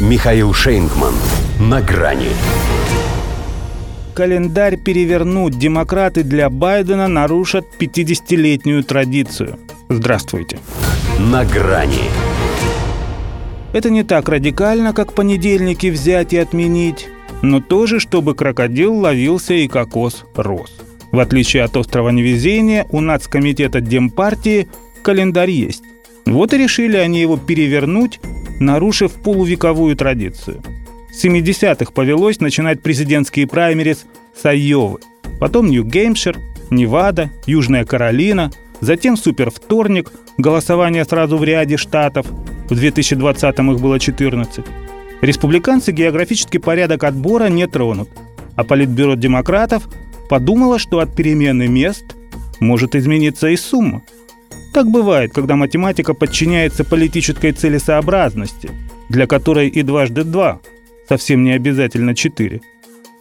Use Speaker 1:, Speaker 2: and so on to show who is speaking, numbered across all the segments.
Speaker 1: Михаил Шейнгман. На грани.
Speaker 2: Календарь перевернуть. Демократы для Байдена нарушат 50-летнюю традицию. Здравствуйте.
Speaker 1: На грани.
Speaker 2: Это не так радикально, как понедельники взять и отменить, но тоже, чтобы крокодил ловился и кокос рос. В отличие от острова невезения, у нацкомитета Демпартии календарь есть. Вот и решили они его перевернуть нарушив полувековую традицию. С 70-х повелось начинать президентские праймерис с Айовы, потом Нью-Гэмпшир, Невада, Южная Каролина, затем супервторник, голосование сразу в ряде штатов, в 2020-м их было 14. Республиканцы географический порядок отбора не тронут, а Политбюро демократов подумало, что от перемены мест может измениться и сумма – так бывает, когда математика подчиняется политической целесообразности, для которой и дважды два совсем не обязательно четыре.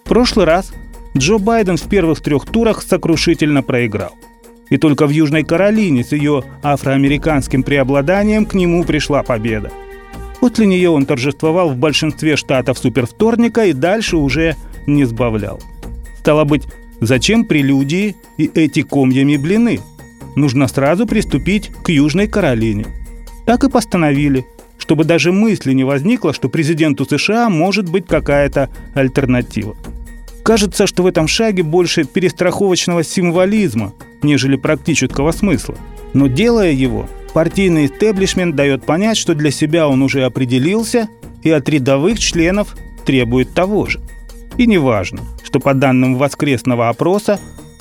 Speaker 2: В прошлый раз Джо Байден в первых трех турах сокрушительно проиграл. И только в Южной Каролине с ее афроамериканским преобладанием к нему пришла победа. После нее он торжествовал в большинстве штатов супервторника и дальше уже не сбавлял. Стало быть, зачем прелюдии и эти комьями блины – нужно сразу приступить к Южной Каролине. Так и постановили, чтобы даже мысли не возникло, что президенту США может быть какая-то альтернатива. Кажется, что в этом шаге больше перестраховочного символизма, нежели практического смысла. Но делая его, партийный истеблишмент дает понять, что для себя он уже определился и от рядовых членов требует того же. И неважно, что по данным воскресного опроса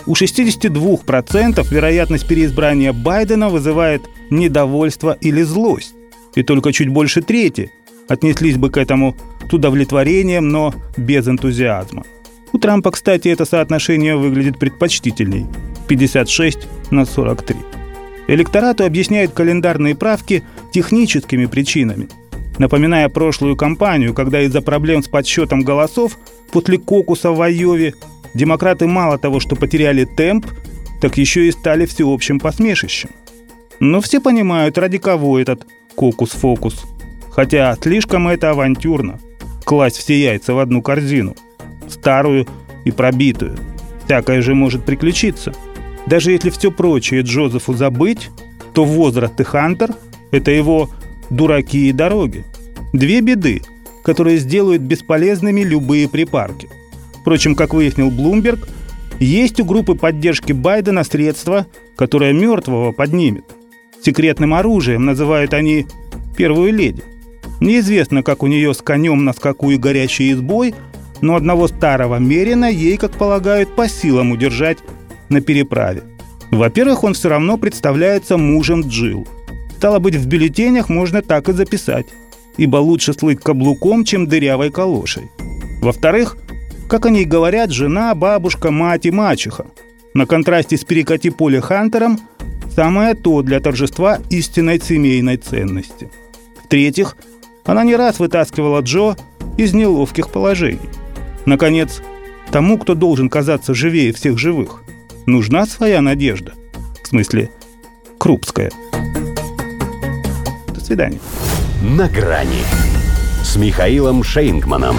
Speaker 2: у 62% вероятность переизбрания Байдена вызывает недовольство или злость. И только чуть больше трети отнеслись бы к этому с удовлетворением, но без энтузиазма. У Трампа, кстати, это соотношение выглядит предпочтительней – 56 на 43. Электорату объясняют календарные правки техническими причинами. Напоминая прошлую кампанию, когда из-за проблем с подсчетом голосов после кокуса в Айове демократы мало того, что потеряли темп, так еще и стали всеобщим посмешищем. Но все понимают, ради кого этот кокус-фокус. Хотя слишком это авантюрно. Класть все яйца в одну корзину. Старую и пробитую. Всякое же может приключиться. Даже если все прочее Джозефу забыть, то возраст и Хантер – это его дураки и дороги. Две беды, которые сделают бесполезными любые припарки. Впрочем, как выяснил Блумберг, есть у группы поддержки Байдена средства, которое мертвого поднимет. Секретным оружием называют они «первую леди». Неизвестно, как у нее с конем на скаку и горячей избой, но одного старого Мерина ей, как полагают, по силам удержать на переправе. Во-первых, он все равно представляется мужем Джил. Стало быть, в бюллетенях можно так и записать, ибо лучше слыть каблуком, чем дырявой калошей. Во-вторых, как о ней говорят, жена, бабушка, мать и мачеха. На контрасте с перекати поле Хантером самое то для торжества истинной семейной ценности. В-третьих, она не раз вытаскивала Джо из неловких положений. Наконец, тому, кто должен казаться живее всех живых, нужна своя надежда. В смысле, крупская. До свидания.
Speaker 1: На грани с Михаилом Шейнгманом.